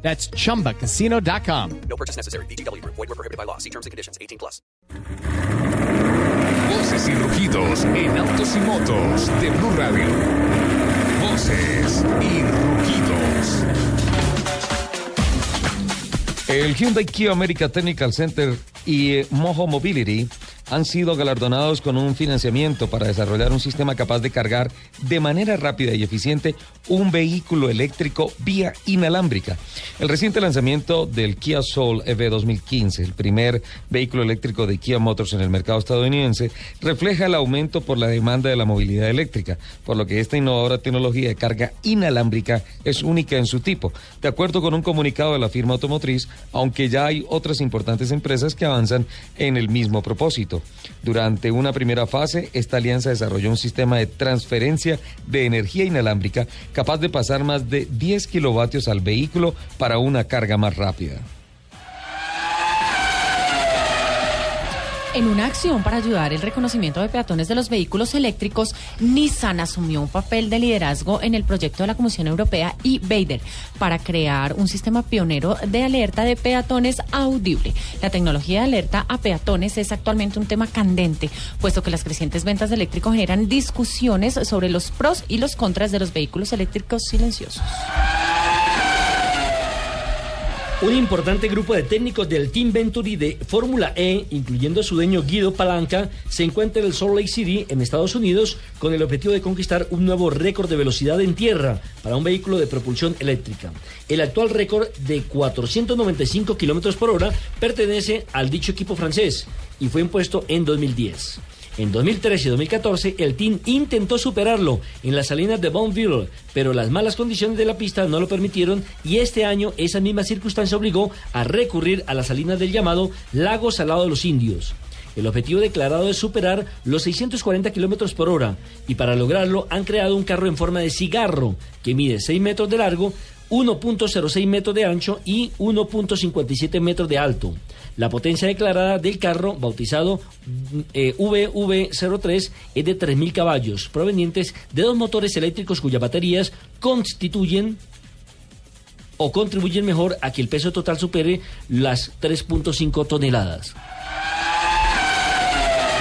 That's chumbacasino.com. No purchase necessary. BGW. Void were prohibited by law. See terms and conditions. 18 plus. Voces y rugidos en autos y motos de Blue Radio. Voces y rugidos. El Hyundai Kia America Technical Center y Mojo Mobility han sido galardonados con un financiamiento para desarrollar un sistema capaz de cargar de manera rápida y eficiente un vehículo eléctrico vía inalámbrica. El reciente lanzamiento del Kia Soul EV 2015, el primer vehículo eléctrico de Kia Motors en el mercado estadounidense, refleja el aumento por la demanda de la movilidad eléctrica, por lo que esta innovadora tecnología de carga inalámbrica es única en su tipo. De acuerdo con un comunicado de la firma automotriz, aunque ya hay otras importantes empresas que avanzan en el mismo propósito. Durante una primera fase, esta alianza desarrolló un sistema de transferencia de energía inalámbrica capaz de pasar más de 10 kilovatios al vehículo para una carga más rápida. En una acción para ayudar el reconocimiento de peatones de los vehículos eléctricos, Nissan asumió un papel de liderazgo en el proyecto de la Comisión Europea y Bader para crear un sistema pionero de alerta de peatones audible. La tecnología de alerta a peatones es actualmente un tema candente, puesto que las crecientes ventas de eléctricos generan discusiones sobre los pros y los contras de los vehículos eléctricos silenciosos. Un importante grupo de técnicos del Team Venturi de Fórmula E, incluyendo a su dueño Guido Palanca, se encuentra en el Salt Lake City, en Estados Unidos, con el objetivo de conquistar un nuevo récord de velocidad en tierra para un vehículo de propulsión eléctrica. El actual récord de 495 kilómetros por hora pertenece al dicho equipo francés y fue impuesto en 2010. En 2013 y 2014, el team intentó superarlo en las salinas de Bonneville, pero las malas condiciones de la pista no lo permitieron y este año esa misma circunstancia obligó a recurrir a las salinas del llamado Lago Salado de los Indios. El objetivo declarado es superar los 640 kilómetros por hora y para lograrlo han creado un carro en forma de cigarro que mide 6 metros de largo, 1.06 metros de ancho y 1.57 metros de alto. La potencia declarada del carro, bautizado eh, VV03, es de 3.000 caballos, provenientes de dos motores eléctricos cuyas baterías constituyen o contribuyen mejor a que el peso total supere las 3.5 toneladas.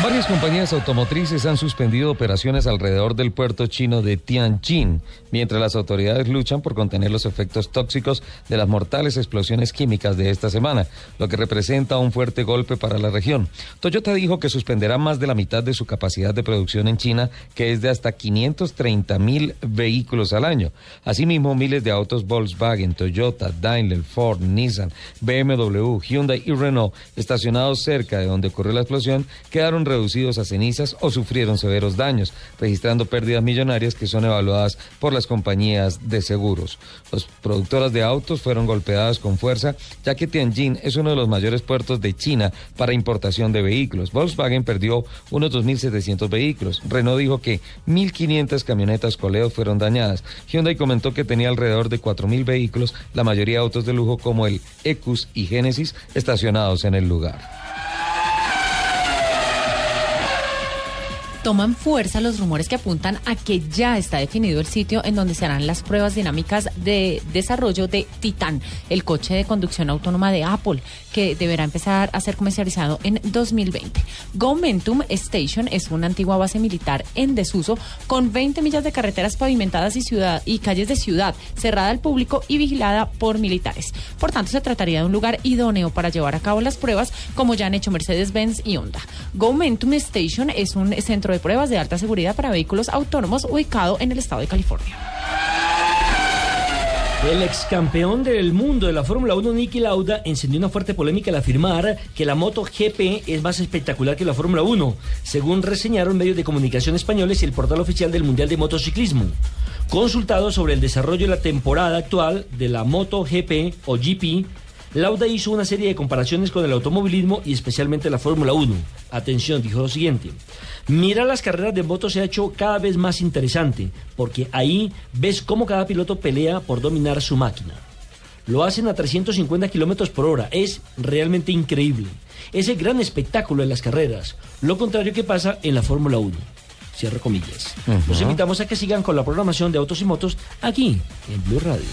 Varias compañías automotrices han suspendido operaciones alrededor del puerto chino de Tianjin, mientras las autoridades luchan por contener los efectos tóxicos de las mortales explosiones químicas de esta semana, lo que representa un fuerte golpe para la región. Toyota dijo que suspenderá más de la mitad de su capacidad de producción en China, que es de hasta 530 mil vehículos al año. Asimismo, miles de autos Volkswagen, Toyota, Daimler, Ford, Nissan, BMW, Hyundai y Renault estacionados cerca de donde ocurrió la explosión quedaron reducidos a cenizas o sufrieron severos daños, registrando pérdidas millonarias que son evaluadas por las compañías de seguros. Las productoras de autos fueron golpeadas con fuerza, ya que Tianjin es uno de los mayores puertos de China para importación de vehículos. Volkswagen perdió unos 2.700 vehículos. Renault dijo que 1.500 camionetas coleos fueron dañadas. Hyundai comentó que tenía alrededor de 4.000 vehículos, la mayoría autos de lujo como el Ecus y Genesis, estacionados en el lugar. Toman fuerza los rumores que apuntan a que ya está definido el sitio en donde se harán las pruebas dinámicas de desarrollo de Titan, el coche de conducción autónoma de Apple, que deberá empezar a ser comercializado en 2020. Momentum Station es una antigua base militar en desuso con 20 millas de carreteras pavimentadas y, ciudad, y calles de ciudad, cerrada al público y vigilada por militares. Por tanto, se trataría de un lugar idóneo para llevar a cabo las pruebas, como ya han hecho Mercedes-Benz y Honda. Momentum Station es un centro de pruebas de alta seguridad para vehículos autónomos ubicado en el estado de California. El ex campeón del mundo de la Fórmula 1, Niki Lauda, encendió una fuerte polémica al afirmar que la moto GP es más espectacular que la Fórmula 1, según reseñaron medios de comunicación españoles y el portal oficial del Mundial de Motociclismo. Consultado sobre el desarrollo de la temporada actual de la Moto GP o GP, Lauda hizo una serie de comparaciones con el automovilismo y especialmente la Fórmula 1. Atención, dijo lo siguiente. Mira las carreras de moto se ha hecho cada vez más interesante, porque ahí ves cómo cada piloto pelea por dominar su máquina. Lo hacen a 350 kilómetros por hora. Es realmente increíble. Es el gran espectáculo de las carreras. Lo contrario que pasa en la Fórmula 1. Cierro comillas. Los invitamos a que sigan con la programación de Autos y Motos aquí en Blue Radio.